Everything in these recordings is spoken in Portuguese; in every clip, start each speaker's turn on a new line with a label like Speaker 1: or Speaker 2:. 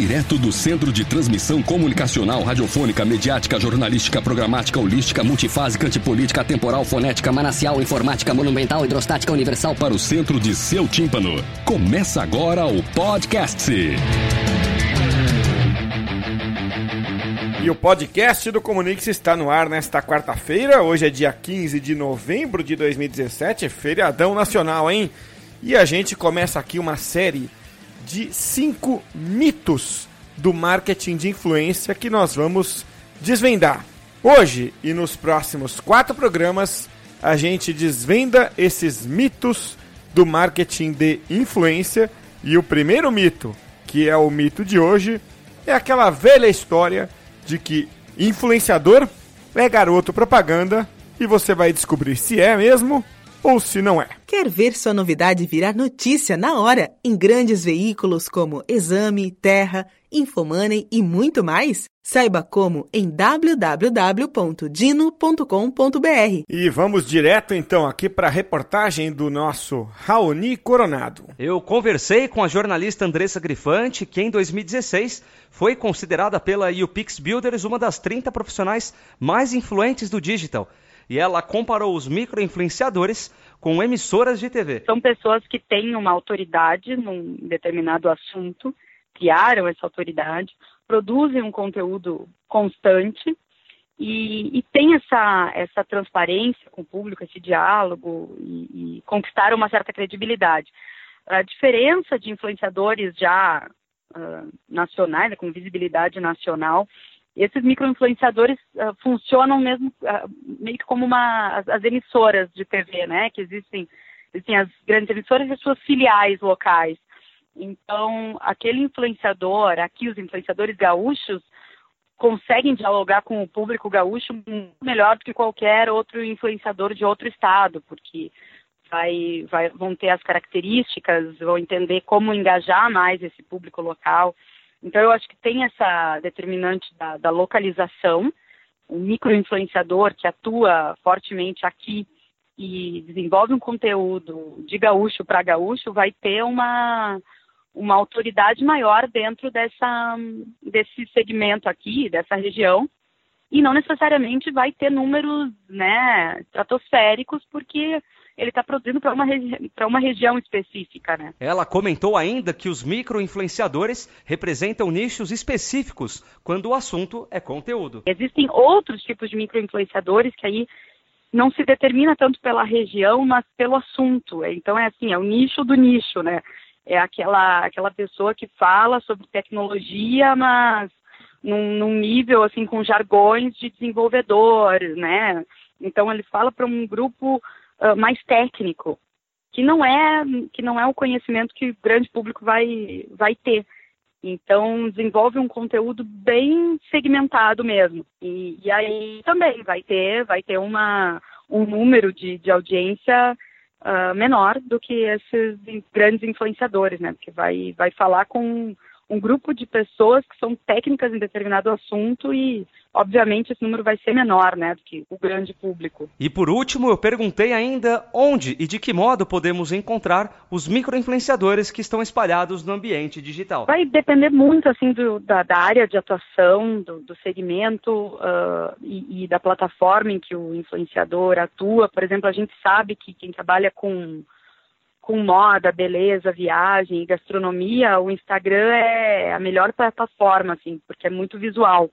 Speaker 1: Direto do Centro de Transmissão Comunicacional, Radiofônica, Mediática, Jornalística, Programática, Holística, Multifásica, Antipolítica, Temporal, Fonética, Manacial, Informática, Monumental, Hidrostática, Universal para o centro de seu tímpano. Começa agora o podcast.
Speaker 2: E o podcast do Comunix está no ar nesta quarta-feira. Hoje é dia 15 de novembro de 2017, feriadão nacional, hein? E a gente começa aqui uma série de cinco mitos do marketing de influência que nós vamos desvendar. Hoje e nos próximos quatro programas, a gente desvenda esses mitos do marketing de influência. E o primeiro mito, que é o mito de hoje, é aquela velha história de que influenciador é garoto propaganda e você vai descobrir se é mesmo ou se não é.
Speaker 3: Quer ver sua novidade virar notícia na hora em grandes veículos como Exame, Terra, Infomoney e muito mais? Saiba como em www.dino.com.br.
Speaker 2: E vamos direto então aqui para a reportagem do nosso Raoni Coronado.
Speaker 4: Eu conversei com a jornalista Andressa Grifante, que em 2016 foi considerada pela UPix Builders uma das 30 profissionais mais influentes do digital e ela comparou os microinfluenciadores com emissoras de TV.
Speaker 5: São pessoas que têm uma autoridade num determinado assunto, criaram essa autoridade, produzem um conteúdo constante e, e tem essa, essa transparência com o público, esse diálogo e, e conquistaram uma certa credibilidade. A diferença de influenciadores já uh, nacionais, né, com visibilidade nacional, esses microinfluenciadores uh, funcionam mesmo uh, meio que como uma, as, as, emissoras de TV, né? Que existem, existem as grandes emissoras e as suas filiais locais. Então, aquele influenciador, aqui os influenciadores gaúchos, conseguem dialogar com o público gaúcho melhor do que qualquer outro influenciador de outro estado, porque vai, vai, vão ter as características, vão entender como engajar mais esse público local. Então, eu acho que tem essa determinante da, da localização, um microinfluenciador que atua fortemente aqui e desenvolve um conteúdo de gaúcho para gaúcho, vai ter uma, uma autoridade maior dentro dessa, desse segmento aqui, dessa região, e não necessariamente vai ter números né, estratosféricos, porque ele está produzindo para uma, regi uma região específica, né?
Speaker 4: Ela comentou ainda que os micro-influenciadores representam nichos específicos quando o assunto é conteúdo.
Speaker 5: Existem outros tipos de micro-influenciadores que aí não se determina tanto pela região, mas pelo assunto. Então é assim, é o nicho do nicho, né? É aquela, aquela pessoa que fala sobre tecnologia, mas num, num nível assim com jargões de desenvolvedor, né? Então ele fala para um grupo uh, mais técnico, que não é que não é o conhecimento que o grande público vai vai ter. Então desenvolve um conteúdo bem segmentado mesmo. E, e aí também vai ter vai ter uma um número de, de audiência uh, menor do que esses grandes influenciadores, né? Porque vai vai falar com um grupo de pessoas que são técnicas em determinado assunto e, obviamente, esse número vai ser menor, né, do que o grande público.
Speaker 4: E por último, eu perguntei ainda onde e de que modo podemos encontrar os microinfluenciadores que estão espalhados no ambiente digital.
Speaker 5: Vai depender muito, assim, do, da, da, área de atuação, do, do segmento uh, e, e da plataforma em que o influenciador atua. Por exemplo, a gente sabe que quem trabalha com com moda, beleza, viagem, gastronomia, o Instagram é a melhor plataforma, assim, porque é muito visual.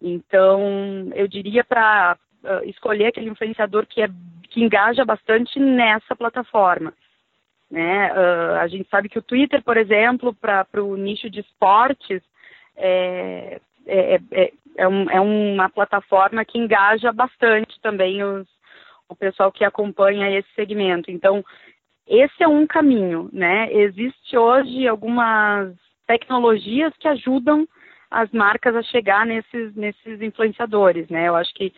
Speaker 5: Então, eu diria para uh, escolher aquele influenciador que, é, que engaja bastante nessa plataforma. Né? Uh, a gente sabe que o Twitter, por exemplo, para o nicho de esportes, é, é, é, é, um, é uma plataforma que engaja bastante também os, o pessoal que acompanha esse segmento. Então, esse é um caminho, né? Existe hoje algumas tecnologias que ajudam as marcas a chegar nesses, nesses influenciadores, né? Eu acho que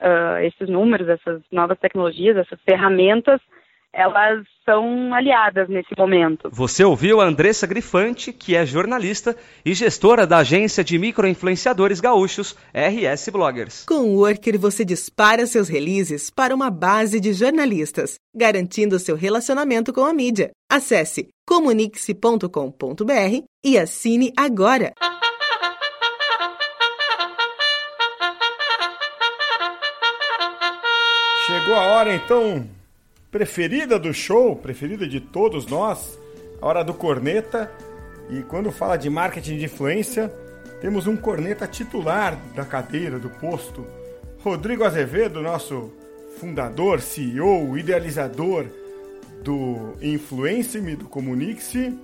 Speaker 5: uh, esses números, essas novas tecnologias, essas ferramentas, elas são aliadas nesse momento.
Speaker 4: Você ouviu a Andressa Grifante, que é jornalista e gestora da agência de microinfluenciadores gaúchos RS Bloggers.
Speaker 3: Com o Worker, você dispara seus releases para uma base de jornalistas, garantindo seu relacionamento com a mídia. Acesse comunique-se.com.br e assine agora.
Speaker 2: Chegou a hora então preferida do show, preferida de todos nós, a hora do corneta. E quando fala de marketing de influência, temos um corneta titular da cadeira, do posto. Rodrigo Azevedo, nosso fundador, CEO, idealizador do Influence-me, do Comunique-se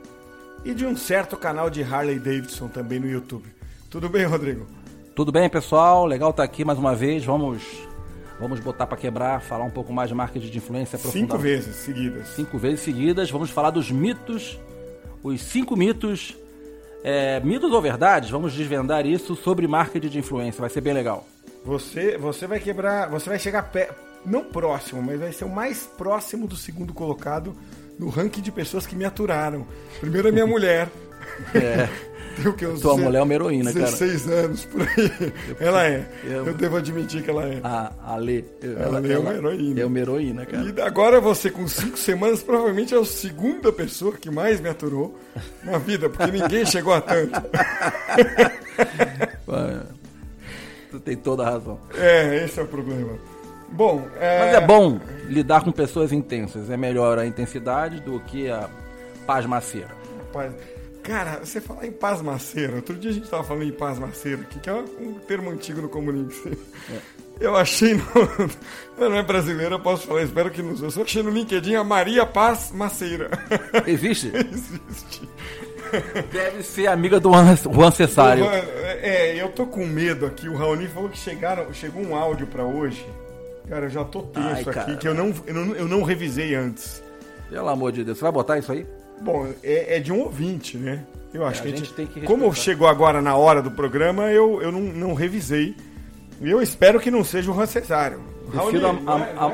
Speaker 2: e de um certo canal de Harley Davidson também no YouTube. Tudo bem, Rodrigo?
Speaker 6: Tudo bem, pessoal? Legal estar aqui mais uma vez. Vamos Vamos botar para quebrar, falar um pouco mais de marketing de influência.
Speaker 2: Cinco vezes seguidas.
Speaker 6: Cinco vezes seguidas. Vamos falar dos mitos, os cinco mitos, é, mitos ou verdades. Vamos desvendar isso sobre marketing de influência. Vai ser bem legal.
Speaker 2: Você, você vai quebrar, você vai chegar pé, não próximo, mas vai ser o mais próximo do segundo colocado no ranking de pessoas que me aturaram. Primeiro a minha mulher.
Speaker 6: É. Tem que, Tua mulher é uma heroína,
Speaker 2: 16
Speaker 6: cara.
Speaker 2: anos por aí. Ela é. Eu, eu devo admitir que ela é.
Speaker 6: A, a Lê.
Speaker 2: Ela, ela é uma heroína.
Speaker 6: É uma heroína, cara.
Speaker 2: E agora você, com 5 semanas, provavelmente é a segunda pessoa que mais me aturou na vida, porque ninguém chegou a tanto.
Speaker 6: tu tem toda a razão.
Speaker 2: É, esse é o problema. Bom,
Speaker 6: é... Mas é bom lidar com pessoas intensas. É melhor a intensidade do que a pasmaceira.
Speaker 2: Paz... Cara, você falar em pasmaceira, outro dia a gente tava falando em pasmaceira aqui, que é um termo antigo no comunismo. É. Eu achei no. Não é brasileira, posso falar, espero que não seja. Eu achei no LinkedIn a Maria Paz Maceira.
Speaker 6: Existe?
Speaker 2: Existe.
Speaker 6: Deve ser amiga do Juan Cessário.
Speaker 2: É, eu tô com medo aqui. O Raoni falou que chegaram, chegou um áudio para hoje. Cara, eu já tô tenso Ai, aqui, que eu não, eu, não, eu não revisei antes.
Speaker 6: Pelo amor de Deus, você vai botar isso aí?
Speaker 2: Bom, é, é, de um ouvinte, né? Eu acho é, que a gente, gente tem que Como chegou agora na hora do programa, eu, eu não, não revisei. E eu espero que não seja o Juan Cesário. O Raoni, a, a, a...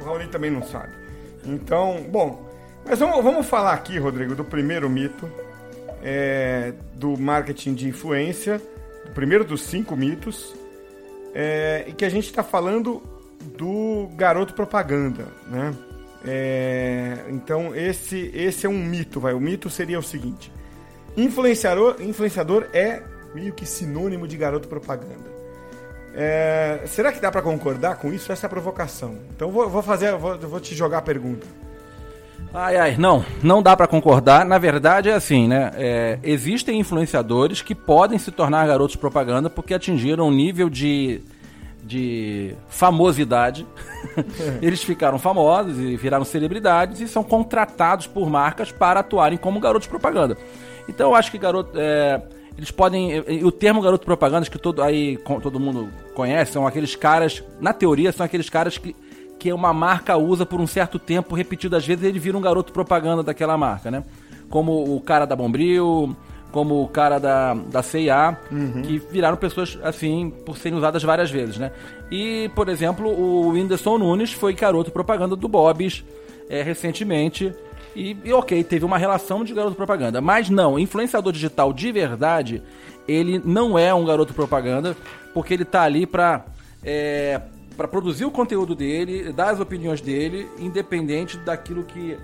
Speaker 2: o Raoni também não sabe. Então, bom. Mas vamos, vamos falar aqui, Rodrigo, do primeiro mito é, do marketing de influência. O primeiro dos cinco mitos. É, e que a gente está falando do garoto propaganda, né? É, então esse esse é um mito, vai. O mito seria o seguinte: influenciador, influenciador é meio que sinônimo de garoto propaganda. É, será que dá para concordar com isso? Essa é a provocação. Então vou, vou fazer, vou, vou te jogar a pergunta.
Speaker 6: Ai, ai, não, não dá para concordar. Na verdade é assim, né? É, existem influenciadores que podem se tornar garotos propaganda porque atingiram um nível de de famosidade. Eles ficaram famosos e viraram celebridades e são contratados por marcas para atuarem como garotos propaganda. Então eu acho que garoto. É, eles podem. O termo garoto propaganda, que todo, aí, todo mundo conhece, são aqueles caras. Na teoria, são aqueles caras que, que uma marca usa por um certo tempo, repetidas vezes, ele vira um garoto propaganda daquela marca, né? Como o cara da Bombril, como o cara da, da CIA, uhum. que viraram pessoas assim por serem usadas várias vezes, né? E, por exemplo, o Whindersson Nunes foi garoto propaganda do Bob's é, recentemente. E, e, ok, teve uma relação de garoto propaganda. Mas não, influenciador digital de verdade, ele não é um garoto propaganda, porque ele tá ali pra. É, para produzir o conteúdo dele, dar as opiniões dele, independente daquilo que,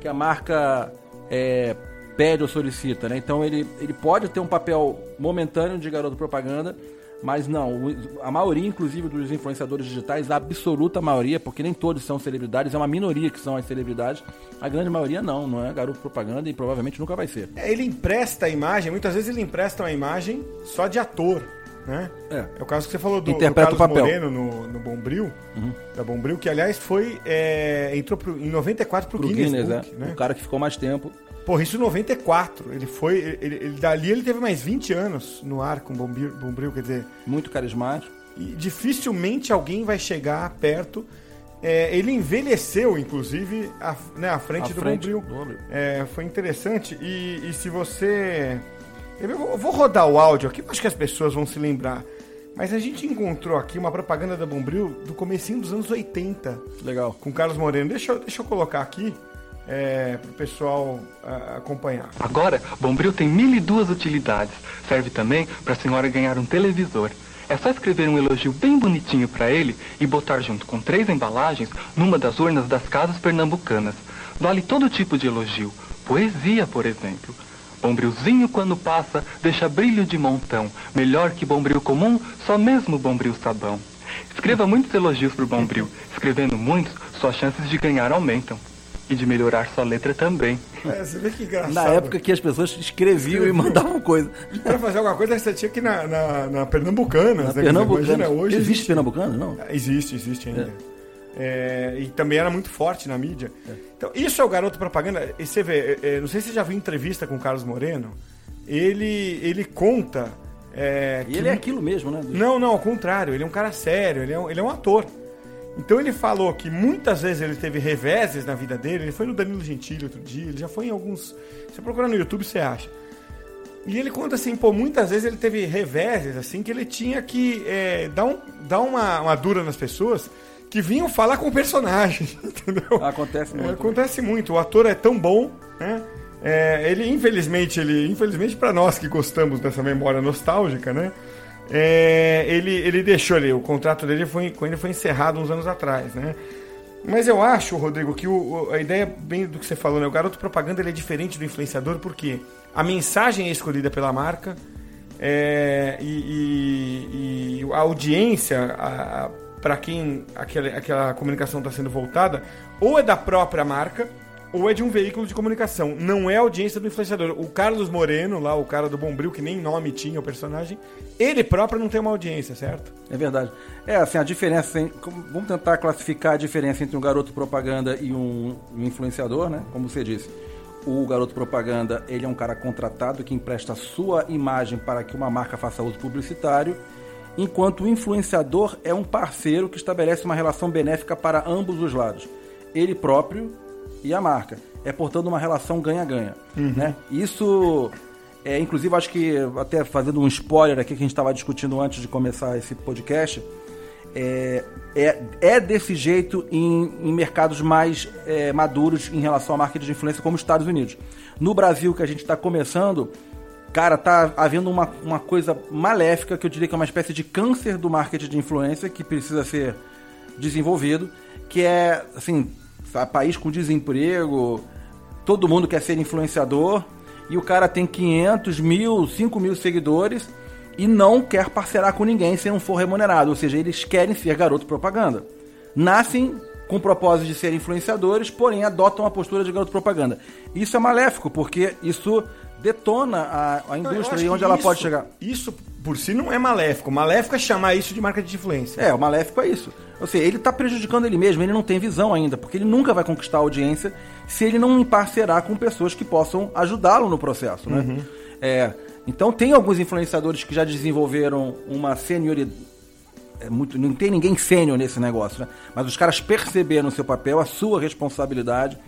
Speaker 6: que a marca é, pede ou solicita, né? Então ele, ele pode ter um papel momentâneo de garoto propaganda, mas não, a maioria, inclusive, dos influenciadores digitais, a absoluta maioria, porque nem todos são celebridades, é uma minoria que são as celebridades, a grande maioria não, não é garoto propaganda e provavelmente nunca vai ser.
Speaker 2: É, ele empresta a imagem, muitas vezes ele empresta uma imagem só de ator, né? É. é o caso que você falou do,
Speaker 6: Interpreta
Speaker 2: do
Speaker 6: Carlos o
Speaker 2: papel. Moreno no, no Bombril, uhum. da Bombril, que aliás foi, é, entrou pro, em 94 pro, pro Guinness, Guinness Book,
Speaker 6: é. né? O cara que ficou mais tempo
Speaker 2: Porra, isso em 94. Ele foi. Ele, ele, dali ele teve mais 20 anos no ar com Bombril, Bombril quer dizer.
Speaker 6: Muito carismático.
Speaker 2: E dificilmente alguém vai chegar perto. É, ele envelheceu, inclusive, à, né, à frente, do, frente Bombril. do Bombril. É, foi interessante. E, e se você. Eu vou rodar o áudio aqui, acho que as pessoas vão se lembrar. Mas a gente encontrou aqui uma propaganda da Bombril do comecinho dos anos 80.
Speaker 6: Legal.
Speaker 2: Com Carlos Moreno. Deixa eu, deixa eu colocar aqui é, para o pessoal a, acompanhar.
Speaker 7: Agora, Bombril tem mil e duas utilidades. Serve também para a senhora ganhar um televisor. É só escrever um elogio bem bonitinho para ele e botar junto com três embalagens numa das urnas das casas pernambucanas. Vale todo tipo de elogio. Poesia, por exemplo. Bombrilzinho quando passa, deixa brilho de montão. Melhor que bombril comum, só mesmo bombril sabão. Escreva muitos elogios pro bombril. Escrevendo muitos, suas chances de ganhar aumentam. E de melhorar sua letra também.
Speaker 2: É, você vê que engraçado.
Speaker 6: Na época que as pessoas escreviam e mandavam coisa.
Speaker 2: Pra fazer alguma coisa, você tinha que ir na, na, na Pernambucana.
Speaker 6: Na
Speaker 2: né?
Speaker 6: Pernambucana.
Speaker 2: Imagina, hoje
Speaker 6: Existe Pernambucano? Não.
Speaker 2: Existe, existe ainda. É, e também era muito forte na mídia. Então, isso é o garoto propaganda. E você vê, é, é, não sei se você já viu entrevista com o Carlos Moreno. Ele, ele conta. é,
Speaker 6: E
Speaker 2: que
Speaker 6: ele é aquilo mesmo, né?
Speaker 2: Não, não, ao contrário. Ele é um cara sério, ele é um, ele é um ator. Então ele falou que muitas vezes ele teve reveses na vida dele. Ele foi no Danilo Gentili outro dia, ele já foi em alguns. Você procura no YouTube, você acha. E ele conta assim, pô, muitas vezes ele teve reveses, assim, que ele tinha que é, dar, um, dar uma, uma dura nas pessoas que vinham falar com o personagem, entendeu?
Speaker 6: Acontece
Speaker 2: É,
Speaker 6: muito.
Speaker 2: acontece muito. O ator é tão bom, né? É, ele, infelizmente, ele, infelizmente para nós que gostamos dessa memória nostálgica, né? É, ele, ele deixou ali, o contrato dele foi, com ele foi encerrado uns anos atrás, né? Mas eu acho, Rodrigo, que o, a ideia bem do que você falou, né? O garoto propaganda ele é diferente do influenciador porque a mensagem é escolhida pela marca é, e, e- e a audiência para quem aquela, aquela comunicação está sendo voltada ou é da própria marca ou é de um veículo de comunicação. Não é audiência do influenciador. O Carlos Moreno, lá, o cara do Bombril, que nem nome tinha o personagem, ele próprio não tem uma audiência, certo?
Speaker 6: É verdade. É, assim, a diferença. Vamos tentar classificar a diferença entre um garoto propaganda e um, um influenciador, né? Como você disse. O garoto propaganda, ele é um cara contratado que empresta sua imagem para que uma marca faça uso publicitário, enquanto o influenciador é um parceiro que estabelece uma relação benéfica para ambos os lados. Ele próprio e a marca. É, portanto, uma relação ganha-ganha. Né? Isso, é, inclusive, acho que, até fazendo um spoiler aqui que a gente estava discutindo antes de começar esse podcast, é, é, é desse jeito em, em mercados mais é, maduros em relação à marketing de influência, como os Estados Unidos. No Brasil, que a gente está começando, cara, tá havendo uma, uma coisa maléfica, que eu diria que é uma espécie de câncer do marketing de influência, que precisa ser desenvolvido, que é, assim, país com desemprego, todo mundo quer ser influenciador, e o cara tem 500 mil, 5 mil seguidores e não quer parcerar com ninguém se não for remunerado. Ou seja, eles querem ser garoto propaganda. Nascem com o propósito de serem influenciadores, porém adotam a postura de garoto propaganda. Isso é maléfico, porque isso detona a, a
Speaker 2: Eu
Speaker 6: indústria e onde ela
Speaker 2: isso-
Speaker 6: pode chegar.
Speaker 2: Isso por si não é maléfico. Maléfico é chamar isso de marca de influência.
Speaker 6: É, o maléfico é isso. Ou seja, ele está prejudicando ele mesmo, ele não tem visão ainda, porque ele nunca vai conquistar a audiência se ele não parcerar com pessoas que possam ajudá-lo no processo, né? É, então tem alguns influenciadores que já desenvolveram uma senioridade. É muito, não tem ninguém sênior nesse negócio, né? Mas os caras perceberam o seu papel, a sua responsabilidade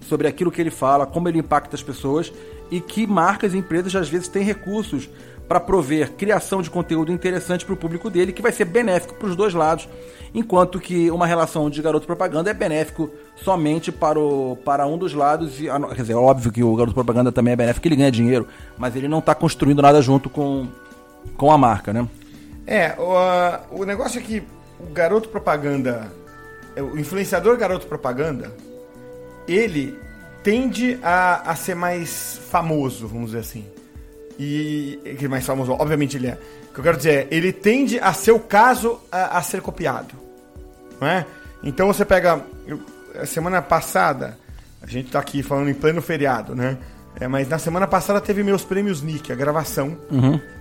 Speaker 6: sobre aquilo que ele fala, como ele impacta as pessoas e que marcas e empresas às vezes têm recursos para prover criação de conteúdo interessante para o público dele, que vai ser benéfico para os dois lados, enquanto que uma relação de garoto propaganda é benéfico somente para, o, para um dos lados. E, ah, quer dizer, é óbvio que o garoto propaganda também é benéfico, ele ganha dinheiro, mas ele não está construindo nada junto com, com a marca, né?
Speaker 2: É, o, o negócio é que o garoto propaganda, é, o influenciador garoto propaganda, ele tende a, a ser mais famoso, vamos dizer assim. E que mais famoso, obviamente ele é. O que eu quero dizer é, ele tende a ser o caso a, a ser copiado. Não é? Então você pega. eu- a semana passada, a gente tá aqui falando em pleno feriado, né? É, mas na semana passada teve meus prêmios Nick, a gravação.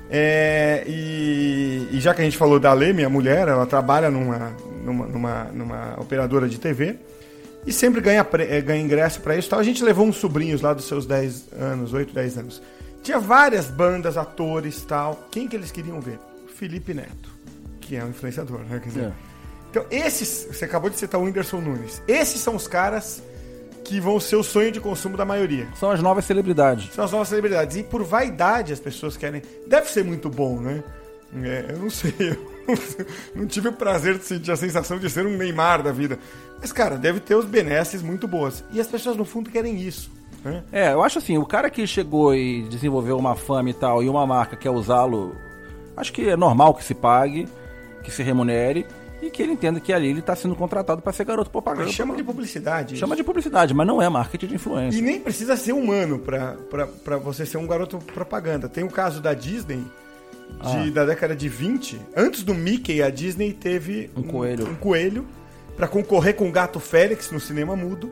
Speaker 2: É, e, e já que a gente falou da Lê, minha mulher, ela trabalha numa, numa, numa, numa operadora de TV e sempre ganha, eh, ganha ingresso pra isso tal. A gente levou uns sobrinhos lá dos seus 10 anos, 8, 10 anos. Tinha várias bandas, atores tal. Quem que eles queriam ver? Felipe Neto, que é um influenciador, né? Quer dizer,
Speaker 6: É.
Speaker 2: Então, esses, você acabou de citar o Whindersson Nunes. Esses são os caras que vão ser o sonho de consumo da maioria.
Speaker 6: São as novas celebridades.
Speaker 2: São as novas celebridades. E por vaidade as pessoas querem. Deve ser muito bom, né? É, eu não sei. Eu não tive o prazer de sentir a sensação de ser um Neymar da vida. Mas, cara, deve ter os benesses muito boas. E as pessoas, no fundo, querem isso. Né?
Speaker 6: É, eu acho assim, o cara que chegou e desenvolveu uma fama e tal, e uma marca quer usá-lo, acho que é normal que se pague, que se remunere, e que ele entenda que ali ele está sendo contratado para ser garoto propaganda.
Speaker 2: Chama de publicidade.
Speaker 6: Chama de publicidade, mas não é marketing de influência.
Speaker 2: E nem precisa ser humano para você ser um garoto propaganda. Tem o caso da Disney, de, ah. da década de 20. Antes do Mickey, a Disney teve
Speaker 6: um, um coelho,
Speaker 2: um coelho para concorrer com o Gato Félix no cinema mudo,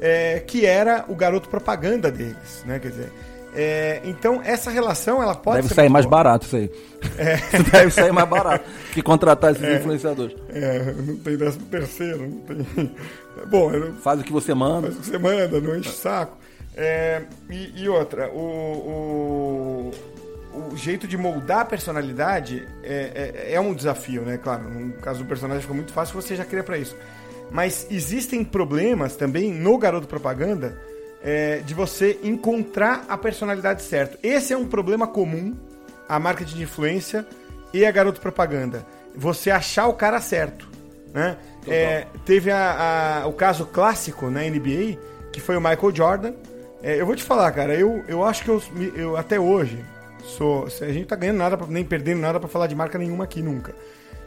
Speaker 2: é, que era o garoto propaganda deles, né? Quer dizer, é, então, essa relação, ela pode
Speaker 6: Deve sair mais boa. barato isso aí. É. Deve sair mais barato que contratar esses é. influenciadores.
Speaker 2: É, não tem décimo terceiro, não tem... Bom, não...
Speaker 6: Faz o que você manda.
Speaker 2: Faz o que você manda, não enche o saco. É, e, e, outra, o, o, o, jeito de moldar a personalidade é, é, é, um desafio, né? Claro, no caso do personagem ficou muito fácil, você já cria para isso. Mas existem problemas também no garoto propaganda é, de você encontrar a personalidade certa. Esse é um problema comum a marketing de influência e a garoto propaganda. Você achar o cara certo. Né? É, teve a, a, o caso clássico na NBA, que foi o Michael Jordan. É, eu vou te falar, cara, eu, eu acho que eu, eu até hoje sou. A gente tá ganhando nada, nem perdendo nada para falar de marca nenhuma aqui nunca.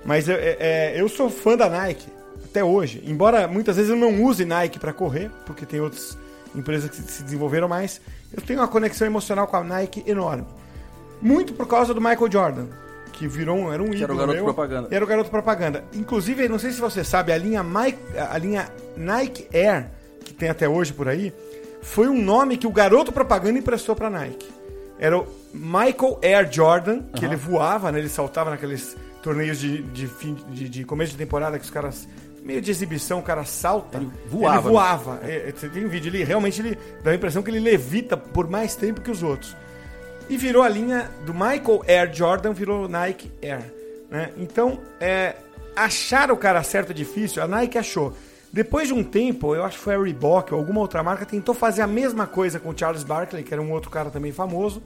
Speaker 2: Mas eu, é, é, eu sou fã da Nike até hoje. Embora muitas vezes eu não use Nike para correr, porque tem outros empresas que se desenvolveram mais, eu tenho uma conexão emocional com a Nike enorme. Muito por causa do Michael Jordan, que virou um, era um ídolo.
Speaker 6: Era o garoto meu, propaganda.
Speaker 2: Era o garoto propaganda. Inclusive, não sei se você sabe, a linha, Mike, a linha Nike Air, que tem até hoje por aí, foi um nome que o garoto propaganda emprestou para Nike. Era o Michael Air Jordan, que uhum. ele voava, né? ele saltava naqueles torneios de, de, fim, de, de começo de temporada que os caras meio de exibição, o cara salta. Ele
Speaker 6: voava.
Speaker 2: Ele voava. Né? Você tem um vídeo, ele realmente ele dá a impressão que ele levita por mais tempo que os outros. E virou a linha do Michael Air Jordan, virou Nike Air. Né? Então, é, achar o cara certo é difícil, a Nike achou. Depois de um tempo, eu acho que foi a Reebok ou alguma outra marca, tentou fazer a mesma coisa com o Charles Barkley, que era um outro cara também famoso,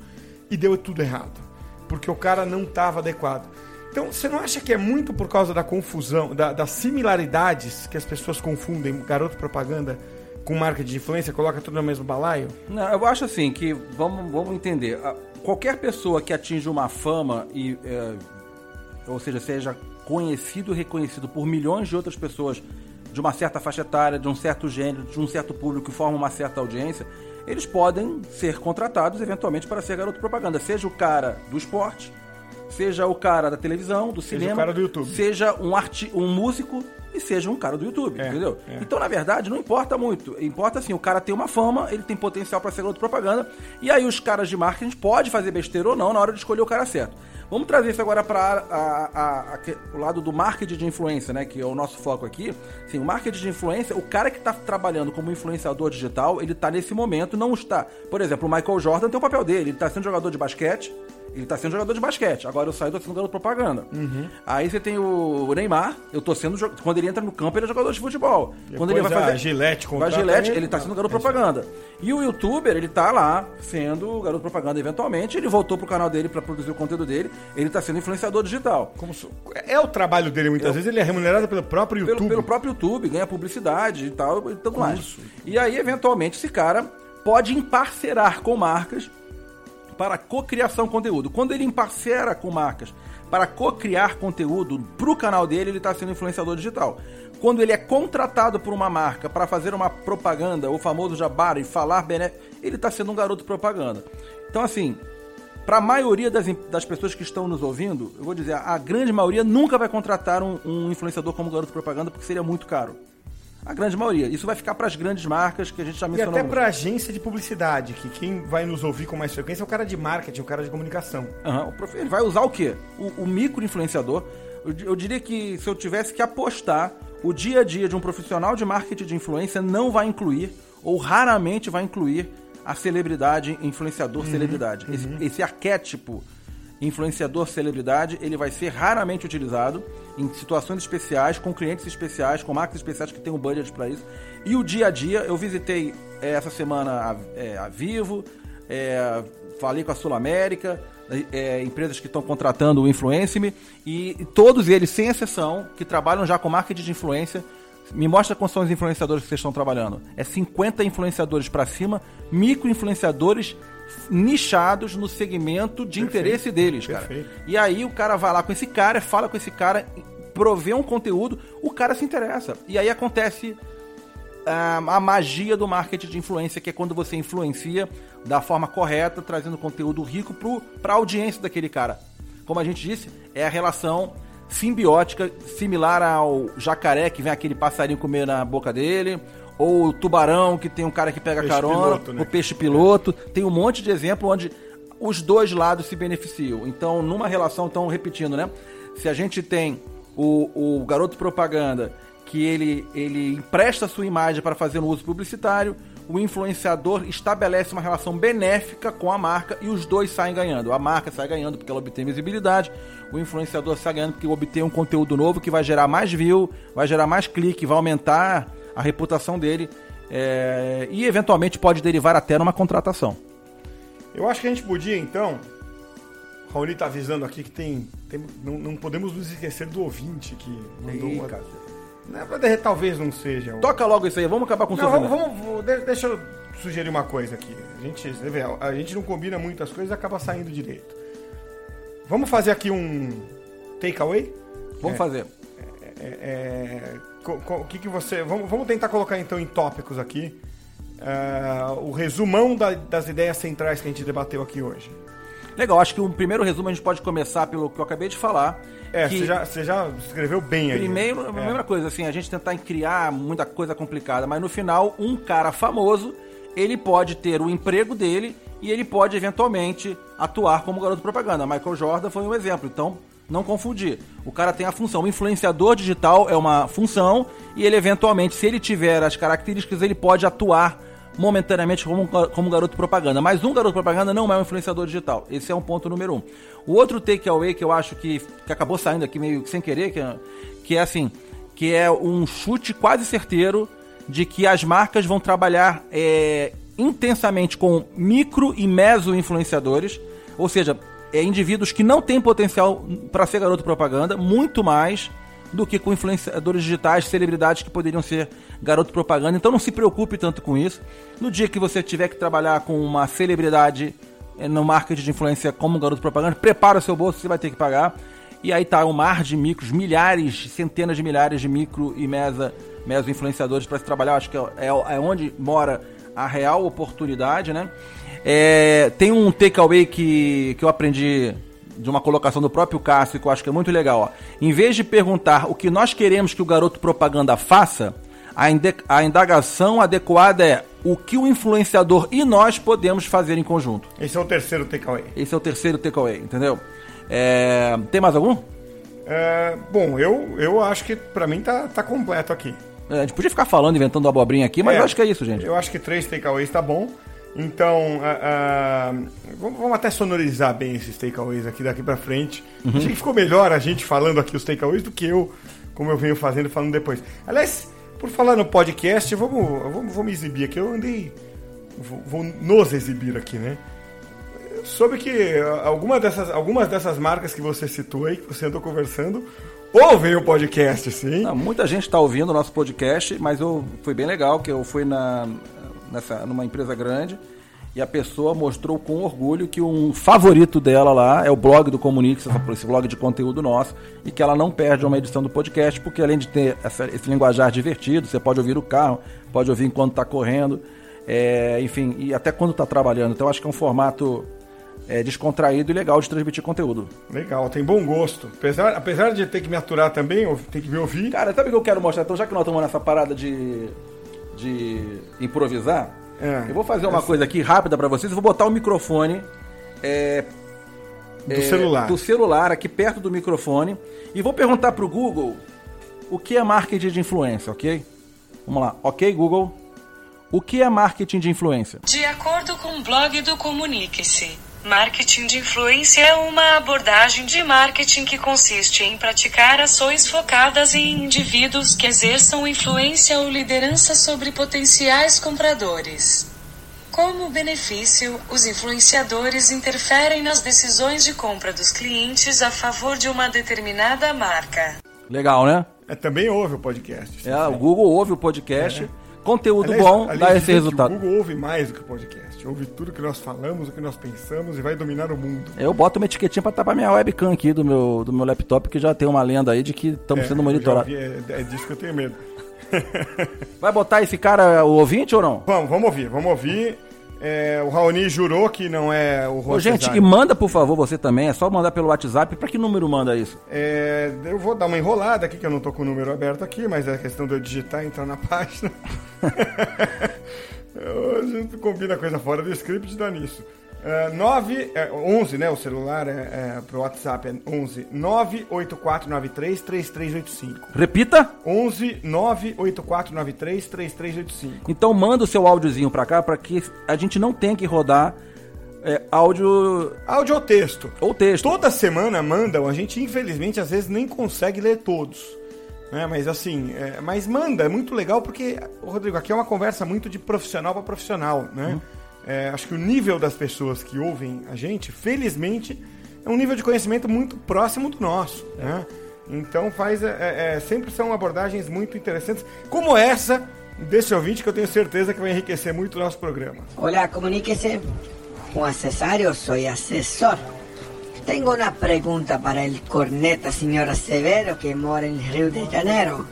Speaker 2: e deu tudo errado. Porque o cara não estava adequado. Então, você não acha que é muito por causa da confusão, da, das similaridades que as pessoas confundem garoto propaganda com marca de influência, coloca tudo no mesmo balaio?
Speaker 6: Não, eu acho assim que, vamos, vamos entender, qualquer pessoa que atinge uma fama, e, é, ou seja, seja conhecido reconhecido por milhões de outras pessoas de uma certa faixa etária, de um certo gênero, de um certo público que forma uma certa audiência, eles podem ser contratados eventualmente para ser garoto propaganda, seja o cara do esporte, seja o cara da televisão, do cinema, seja
Speaker 2: cara do
Speaker 6: seja um, arti um músico e seja um cara do YouTube, é, entendeu? É. Então, na verdade, não importa muito. Importa assim, o cara tem uma fama, ele tem potencial para ser garoto propaganda, e aí os caras de marketing podem fazer besteira ou não na hora de escolher o cara certo. Vamos trazer isso agora para o lado do marketing de influência, né? Que é o nosso foco aqui. Sim, o marketing de influência, o cara que está trabalhando como influenciador digital, ele está nesse momento, não está. Por exemplo, o Michael Jordan tem o papel dele, ele está sendo jogador de basquete, ele tá sendo jogador de basquete. Agora eu saio, tô sendo garoto propaganda. Uhum. Aí você tem o Neymar, eu tô sendo. Quando ele entra no campo, ele é jogador de futebol.
Speaker 2: Depois
Speaker 6: quando ele vai fazer.
Speaker 2: Gillette
Speaker 6: vai Gillette, ele, ele tá sendo garoto é propaganda. E o youtuber, ele tá lá sendo garoto propaganda eventualmente. Ele voltou pro canal dele para produzir o conteúdo dele. Ele tá sendo influenciador digital.
Speaker 2: Como É o trabalho dele muitas vezes, ele é remunerado pelo próprio YouTube.
Speaker 6: Pelo, pelo próprio YouTube, ganha publicidade e tal, e tudo mais. E aí, eventualmente, esse cara pode emparcerar com marcas para cocriação conteúdo. Quando ele emparcera com marcas para cocriar conteúdo para o canal dele, ele está sendo influenciador digital. Quando ele é contratado por uma marca para fazer uma propaganda, o famoso jabá e falar benéfico, ele está sendo um garoto propaganda. Então, assim, para a maioria das, das pessoas que estão nos ouvindo, eu vou dizer, a grande maioria nunca vai contratar um, um influenciador como garoto propaganda porque seria muito caro. A grande maioria. Isso vai ficar para as grandes marcas que a gente já mencionou.
Speaker 2: E até para agência de publicidade, que quem vai nos ouvir com mais frequência é o cara de marketing, o cara de comunicação.
Speaker 6: Uhum. Ele vai usar o quê? O, o micro-influenciador. Eu, eu diria que se eu tivesse que apostar, o dia a dia de um profissional de marketing de influência não vai incluir, ou raramente vai incluir, a celebridade, influenciador uhum, celebridade. Uhum. Esse, esse arquétipo influenciador celebridade, ele vai ser raramente utilizado em situações especiais, com clientes especiais, com marcas especiais que têm um budget para isso. E o dia a dia, eu visitei é, essa semana a, é, a Vivo, é, falei com a Sul América, é, empresas que estão contratando o Influence-me, e, e todos eles, sem exceção, que trabalham já com marketing de influência, me mostra quais são os influenciadores que vocês estão trabalhando. É 50 influenciadores para cima, micro influenciadores nichados no segmento de Perfeito. interesse deles, cara. Perfeito. E aí o cara vai lá com esse cara, fala com esse cara, provê um conteúdo, o cara se interessa. E aí acontece a, a magia do marketing de influência, que é quando você influencia da forma correta, trazendo conteúdo rico para a audiência daquele cara. Como a gente disse, é a relação simbiótica, similar ao jacaré que vem aquele passarinho comer na boca dele, ou o tubarão que tem um cara que pega peixe carona, piloto, né? o peixe piloto. Tem um monte de exemplo onde os dois lados se beneficiam. Então, numa relação, então, repetindo, né? Se a gente tem o, o garoto propaganda que ele, ele empresta sua imagem para fazer um uso publicitário, o influenciador estabelece uma relação benéfica com a marca e os dois saem ganhando. A marca sai ganhando porque ela obtém visibilidade, o influenciador sai ganhando porque obtém um conteúdo novo que vai gerar mais view, vai gerar mais clique, vai aumentar a reputação dele é, e eventualmente pode derivar até numa contratação.
Speaker 2: Eu acho que a gente podia então. O Raoni está avisando aqui que tem. tem não, não, podemos nos esquecer do ouvinte que mandou Ei, uma. Não, talvez não seja.
Speaker 6: Toca logo isso aí, vamos acabar com o
Speaker 2: não, vamos, vamos, Deixa eu sugerir uma coisa aqui. A gente, a gente não combina muitas coisas e acaba saindo direito. Vamos fazer aqui um takeaway?
Speaker 6: Vamos é, fazer.
Speaker 2: É, é, o que, que você. Vamos, vamos tentar colocar então em tópicos aqui uh, o resumão da, das ideias centrais que a gente debateu aqui hoje.
Speaker 6: Legal, acho que o primeiro resumo a gente pode começar pelo que eu acabei de falar.
Speaker 2: É, você já, você já escreveu bem aí.
Speaker 6: Primeiro, a é. mesma coisa, assim, a gente tentar criar muita coisa complicada, mas no final, um cara famoso, ele pode ter o emprego dele e ele pode eventualmente atuar como garoto propaganda. Michael Jordan foi um exemplo. Então, não confundir. O cara tem a função. O influenciador digital é uma função e ele, eventualmente, se ele tiver as características, ele pode atuar momentaneamente como, como garoto propaganda. Mas um garoto propaganda não é um influenciador digital. Esse é um ponto número um. O outro takeaway que eu acho que, que acabou saindo aqui meio sem querer, que é, que é assim, que é um chute quase certeiro de que as marcas vão trabalhar é, intensamente com micro e meso influenciadores, ou seja, é, indivíduos que não têm potencial para ser garoto propaganda, muito mais do que com influenciadores digitais, celebridades que poderiam ser garoto propaganda. Então não se preocupe tanto com isso. No dia que você tiver que trabalhar com uma celebridade é, no marketing de influência como garoto propaganda, prepara o seu bolso, você vai ter que pagar. E aí tá um mar de micros, milhares, centenas de milhares de micro e mesa, meso influenciadores para se trabalhar. Acho que é, é onde mora a real oportunidade, né? É, tem um takeaway que, que eu aprendi de uma colocação do próprio Cássio que eu acho que é muito legal. Ó. Em vez de perguntar o que nós queremos que o garoto propaganda faça, a, a indagação adequada é o que o influenciador e nós podemos fazer em conjunto.
Speaker 2: Esse é o terceiro takeaway.
Speaker 6: Esse é o terceiro takeaway, entendeu? É, tem mais algum?
Speaker 2: É, bom, eu, eu acho que para mim tá, tá completo aqui.
Speaker 6: É, a gente podia ficar falando, inventando abobrinha aqui, mas é, eu acho que é isso, gente.
Speaker 2: Eu acho que três takeaways tá bom. Então, uh, uh, vamos até sonorizar bem esses takeaways aqui daqui pra frente. Uhum. Achei que ficou melhor a gente falando aqui os takeaways do que eu, como eu venho fazendo, falando depois. Aliás, por falar no podcast, vamos, vamos, vamos exibir aqui. Eu andei. Vou, vou nos exibir aqui, né? Soube que alguma dessas, algumas dessas marcas que você citou aí, que você andou conversando, ouvem o podcast, sim.
Speaker 6: Não, muita gente está ouvindo o nosso podcast, mas eu, foi bem legal que eu fui na, nessa, numa empresa grande e a pessoa mostrou com orgulho que um favorito dela lá é o blog do Comunix, esse blog de conteúdo nosso, e que ela não perde uma edição do podcast, porque além de ter essa, esse linguajar divertido, você pode ouvir o carro, pode ouvir enquanto está correndo, é, enfim, e até quando está trabalhando. Então acho que é um formato é, descontraído e legal de transmitir conteúdo.
Speaker 2: Legal, tem bom gosto. Apesar, apesar de ter que me aturar também, ter que me ouvir.
Speaker 6: Cara, sabe o que eu quero mostrar? Então, já que nós estamos nessa parada de de improvisar, é, eu vou fazer uma coisa aqui rápida para vocês. Eu vou botar o microfone é,
Speaker 2: do é, celular.
Speaker 6: do celular aqui perto do microfone e vou perguntar pro Google o que é marketing de influência, ok? Vamos lá, ok, Google? O que é marketing de influência?
Speaker 8: De acordo com o blog do Comunique-se. Marketing de influência é uma abordagem de marketing que consiste em praticar ações focadas em indivíduos que exerçam influência ou liderança sobre potenciais compradores. Como benefício, os influenciadores interferem nas decisões de compra dos clientes a favor de uma determinada marca.
Speaker 6: Legal, né?
Speaker 2: É, também ouve o podcast.
Speaker 6: É, o Google ouve o podcast. Conteúdo
Speaker 2: Aliás-
Speaker 6: bom
Speaker 2: aliás,
Speaker 6: dá esse resultado.
Speaker 2: O Google ouve mais do que o podcast. Ouve tudo que nós falamos, o que nós pensamos e vai dominar o mundo.
Speaker 6: Eu boto uma etiquetinha pra tapar minha webcam aqui do meu, do meu laptop, que já tem uma lenda aí de que estamos
Speaker 2: É,
Speaker 6: sendo monitorados.
Speaker 2: é, é disso que eu tenho medo.
Speaker 6: Vai botar esse cara, o ouvinte ou não?
Speaker 2: Vamos, vamos ouvir, vamos ouvir. É, o Raoni jurou que não é o
Speaker 6: Ô, gente, e manda, por favor, você também. É só mandar pelo WhatsApp. Pra que número manda isso?
Speaker 2: É, eu vou dar uma enrolada aqui, que eu não tô com o número aberto aqui, mas é questão de eu digitar e entrar na página. A gente combina coisa fora do script e dá nisso. É, 9, é, 11, né? O celular é, é, pro WhatsApp é 11 98493 3385.
Speaker 6: Repita.
Speaker 2: 11 98493 3385.
Speaker 6: Então manda o seu áudiozinho pra cá pra que a gente não tenha que rodar é, áudio
Speaker 2: Áudio ou texto?
Speaker 6: ou texto.
Speaker 2: Toda semana mandam, a gente infelizmente às vezes nem consegue ler todos. Né? Mas assim, é, mas manda, é muito legal porque, Rodrigo, aqui é uma conversa muito de profissional para profissional, né? É, acho que o nível das pessoas que ouvem a gente, felizmente, é um nível de conhecimento muito próximo do nosso, né? Então faz, é, é, é, sempre são abordagens muito interessantes, como essa desse ouvinte que eu tenho certeza que vai enriquecer muito o nosso programa.
Speaker 9: Hola, comuníquese. Juan Cesario, soy asesor. Tengo una pregunta para el corneta señor Severo que mora en Río de Janeiro.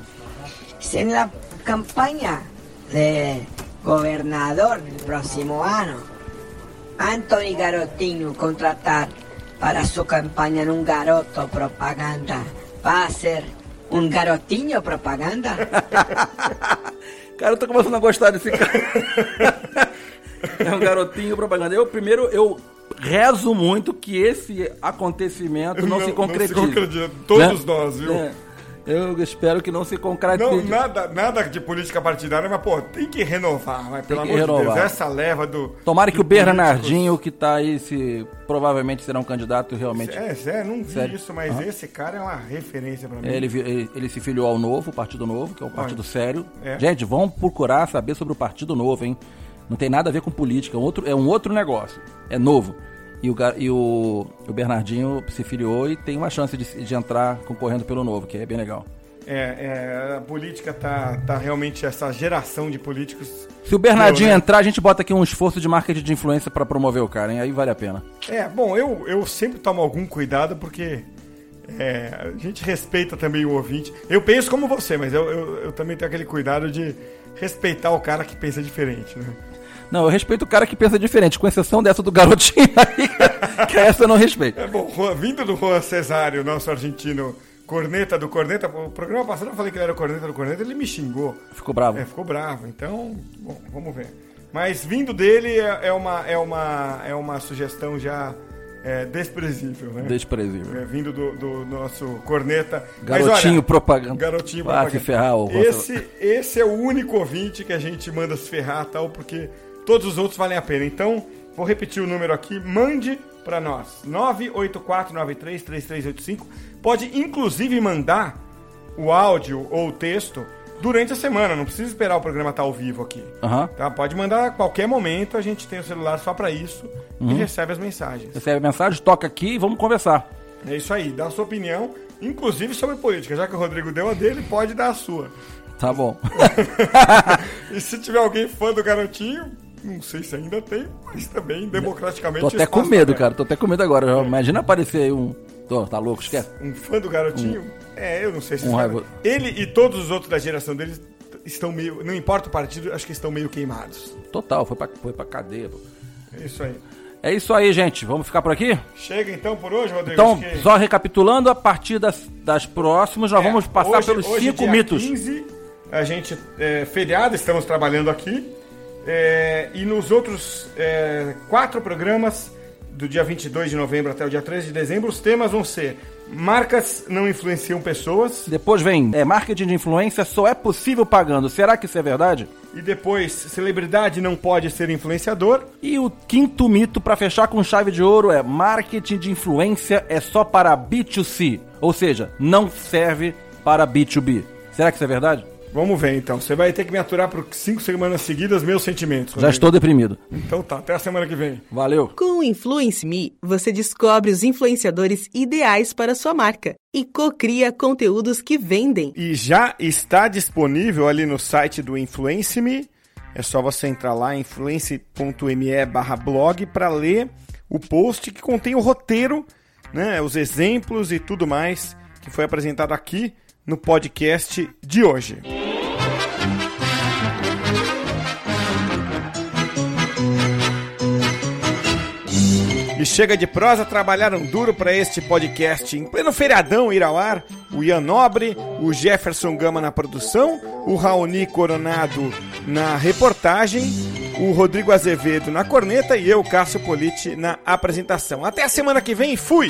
Speaker 9: Si en la campaña de gobernador del próximo año, Anthony Garotinho contratar para su campaña en un garoto propaganda, ¿va a ser un garotinho propaganda?
Speaker 6: Cara, eu tô começando a gostar desse cara. é um garotinho propaganda. Eu, primeiro, eu rezo muito que esse acontecimento não, se concretize.
Speaker 2: concretiza. Todos
Speaker 6: Né?
Speaker 2: nós, viu?
Speaker 6: É. Eu espero que não se concretize.
Speaker 2: Não, nada, nada de política partidária, mas, pô, tem que renovar, mas, pelo
Speaker 6: que
Speaker 2: amor de
Speaker 6: renovar.
Speaker 2: Deus, essa leva do...
Speaker 6: Tomara que
Speaker 2: de
Speaker 6: o Bernardinho, que tá aí, se provavelmente será um candidato realmente.
Speaker 2: políticos- É, é, não vi
Speaker 6: Sério?
Speaker 2: isso, mas esse cara é uma referência pra mim.
Speaker 6: Ele, vi- ele, ele se filiou ao Novo, o Partido Novo, que é um partido sério.
Speaker 2: É.
Speaker 6: Gente, vão procurar saber sobre o Partido Novo, hein? Não tem nada a ver com política, é um outro, é um outro negócio. É novo. E o, e o, o Bernardinho se filiou e tem uma chance de, de entrar concorrendo pelo Novo, que é bem legal.
Speaker 2: É, é, a política tá, tá realmente, essa geração de políticos...
Speaker 6: Se o Bernardinho
Speaker 2: né?
Speaker 6: entrar, a gente bota aqui um esforço de marketing de influência pra promover o cara, hein? Aí vale a pena.
Speaker 2: É, bom, eu, eu sempre tomo algum cuidado porque é, a gente respeita também o ouvinte. Eu penso como você, mas eu, eu, eu também tenho aquele cuidado de respeitar o cara que pensa diferente, né?
Speaker 6: Não, eu respeito o cara que pensa diferente, com exceção dessa do garotinho aí, que essa eu não respeito.
Speaker 2: É bom, vindo do Juan Cesário, nosso argentino corneta do corneta, o programa passado eu falei que ele era o corneta do corneta, ele me xingou.
Speaker 6: Ficou bravo.
Speaker 2: É, ficou bravo. Então, bom, vamos ver. Mas vindo dele é, é uma, é, uma, é uma sugestão já é, desprezível, né?
Speaker 6: Desprezível.
Speaker 2: É, vindo do, do nosso corneta.
Speaker 6: Garotinho
Speaker 2: olha,
Speaker 6: propaganda.
Speaker 2: Garotinho
Speaker 6: Ah, se ferrar, ô,
Speaker 2: esse, esse é o único ouvinte que a gente manda se ferrar tal, porque todos os outros valem a pena. Então, vou repetir o número aqui. Mande para nós. 984933385. Pode inclusive mandar o áudio ou o texto durante a semana. Não precisa esperar o programa estar ao vivo aqui.
Speaker 6: Aham.
Speaker 2: Tá? Pode mandar a qualquer momento. A gente tem o celular só para isso
Speaker 6: Uhum.
Speaker 2: e recebe as mensagens.
Speaker 6: Recebe a mensagem, toca aqui e vamos conversar.
Speaker 2: É isso aí, dá a sua opinião, inclusive sobre política. Já que o Rodrigo deu a dele, pode dar a sua.
Speaker 6: Tá bom.
Speaker 2: E se tiver alguém fã do garotinho, não sei se ainda tem, mas também democraticamente.
Speaker 6: Tô até com medo, cara. Tô até com medo agora. Já Imagina aparecer aí um. Tô, tá louco, esquece.
Speaker 2: Um fã do garotinho? É, eu não sei se
Speaker 6: Um raiva-
Speaker 2: Ele e todos os outros da geração deles estão meio. Não importa o partido, acho que estão meio queimados.
Speaker 6: Total, foi pra, foi pra cadeia. pô.
Speaker 2: É isso aí.
Speaker 6: É isso aí, gente. Vamos ficar por aqui?
Speaker 2: Chega então por hoje, Rodrigo.
Speaker 6: Então,
Speaker 2: que-
Speaker 6: só recapitulando, a partir das, das próximas, nós
Speaker 2: É,
Speaker 6: vamos passar
Speaker 2: hoje-
Speaker 6: pelos
Speaker 2: hoje,
Speaker 6: cinco
Speaker 2: dia
Speaker 6: mitos.
Speaker 2: 15, a gente, é, feriado, estamos trabalhando aqui. É, e nos outros é, quatro programas, do dia 22 de novembro até o dia 13 de dezembro, os temas vão ser marcas não influenciam pessoas.
Speaker 6: Depois vem é, marketing de influência só é possível pagando. Será que isso é verdade?
Speaker 2: E depois, celebridade não pode ser influenciador.
Speaker 6: E o quinto mito para fechar com chave de ouro é marketing de influência é só para B2C, ou seja, não serve para B2B. Será que isso é verdade?
Speaker 2: Vamos ver então. Você vai ter que me aturar por cinco semanas seguidas meus sentimentos.
Speaker 6: Já
Speaker 2: Rodrigo.
Speaker 6: estou deprimido.
Speaker 2: Então tá, até a semana que vem.
Speaker 6: Valeu.
Speaker 3: Com o Influence Me, você descobre os influenciadores ideais para sua marca e cocria conteúdos que vendem.
Speaker 2: E já está disponível ali no site do Influence Me. É só você entrar lá, influence.me barra blog, para ler o post que contém o roteiro, né, os exemplos e tudo mais que foi apresentado aqui no podcast de hoje. E chega de prosa, trabalharam duro para este podcast em pleno feriadão ir ao ar. O Ian Nobre, o Jefferson Gama na produção, o Raoni Coronado na reportagem, o Rodrigo Azevedo na corneta e eu, Cássio Politi, na apresentação. Até a semana que vem, fui!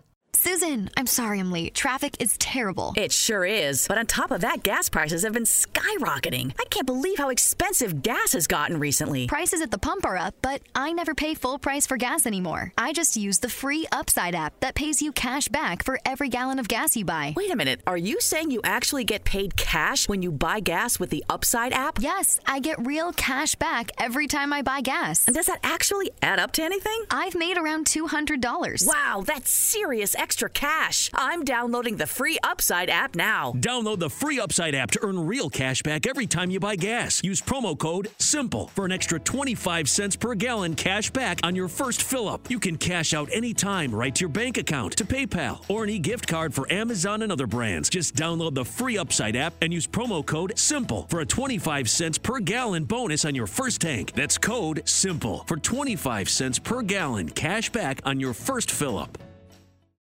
Speaker 10: Susan, I'm sorry I'm late. Traffic is terrible.
Speaker 11: It sure is. But on top of that, gas prices have been skyrocketing. I can't believe how expensive gas has gotten recently.
Speaker 10: Prices at the pump are up, but I never pay full price for gas anymore. I just use the free Upside app that pays you cash back for every gallon of gas you buy.
Speaker 11: Wait a minute. Are you saying you actually get paid cash when you buy gas with the Upside app?
Speaker 10: Yes, I get real cash back every time I buy gas.
Speaker 11: And does that actually add up to anything?
Speaker 10: I've made around $200.
Speaker 11: Wow, that's serious extra cash. I'm downloading the free Upside app now.
Speaker 12: Download the free Upside app to earn real cash back every time you buy gas. Use promo code SIMPLE for an extra 25 cents per gallon cash back on your first fill up. You can cash out anytime right to your bank account, to PayPal, or an e gift card for Amazon and other brands. Just download the free Upside app and use promo code SIMPLE for a 25 cents per gallon bonus on your first tank. That's code SIMPLE for 25 cents per gallon cash back on your first fill up.